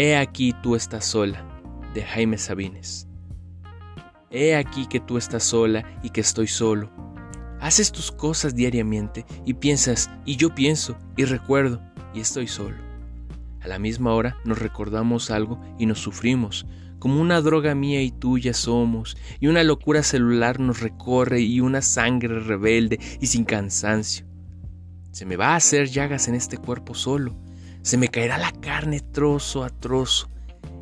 He aquí tú estás sola, de Jaime Sabines. He aquí que tú estás sola y que estoy solo. Haces tus cosas diariamente y piensas, y yo pienso, y recuerdo, y estoy solo. A la misma hora nos recordamos algo y nos sufrimos, como una droga mía y tuya somos, y una locura celular nos recorre y una sangre rebelde y sin cansancio. Se me va a hacer llagas en este cuerpo solo, se me caerá la carne trozo a trozo.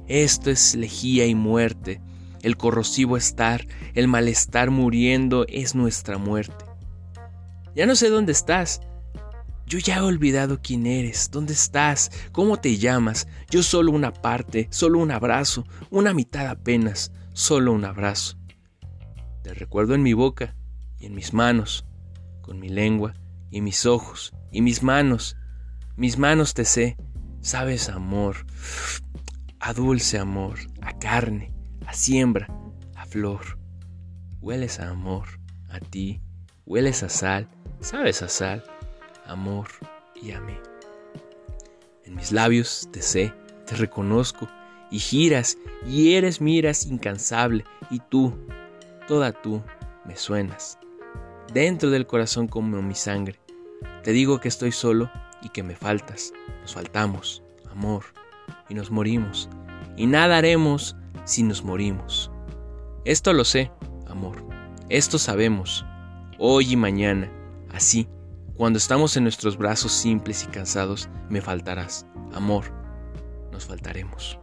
Esto es lejía y muerte, el corrosivo estar, el malestar muriendo es nuestra muerte. Ya no sé dónde estás, yo ya he olvidado quién eres, dónde estás, cómo te llamas. Yo solo una parte, solo un abrazo, una mitad apenas, solo un abrazo. Te recuerdo en mi boca y en mis manos, con mi lengua y mis ojos y mis manos. Mis manos te sé, sabes amor, a dulce amor, a carne, a siembra, a flor. Hueles a amor, a ti, hueles a sal, sabes a sal amor y amé. En mis labios te sé, te reconozco, y giras, y eres miras incansable, y tú, toda tú, me suenas. Dentro del corazón como mi sangre, te digo que estoy solo y que me faltas, nos faltamos, amor, y nos morimos, y nada haremos si nos morimos. Esto lo sé, amor, esto sabemos, hoy y mañana, así cuando estamos en nuestros brazos simples y cansados, me faltarás. Amor, nos faltaremos.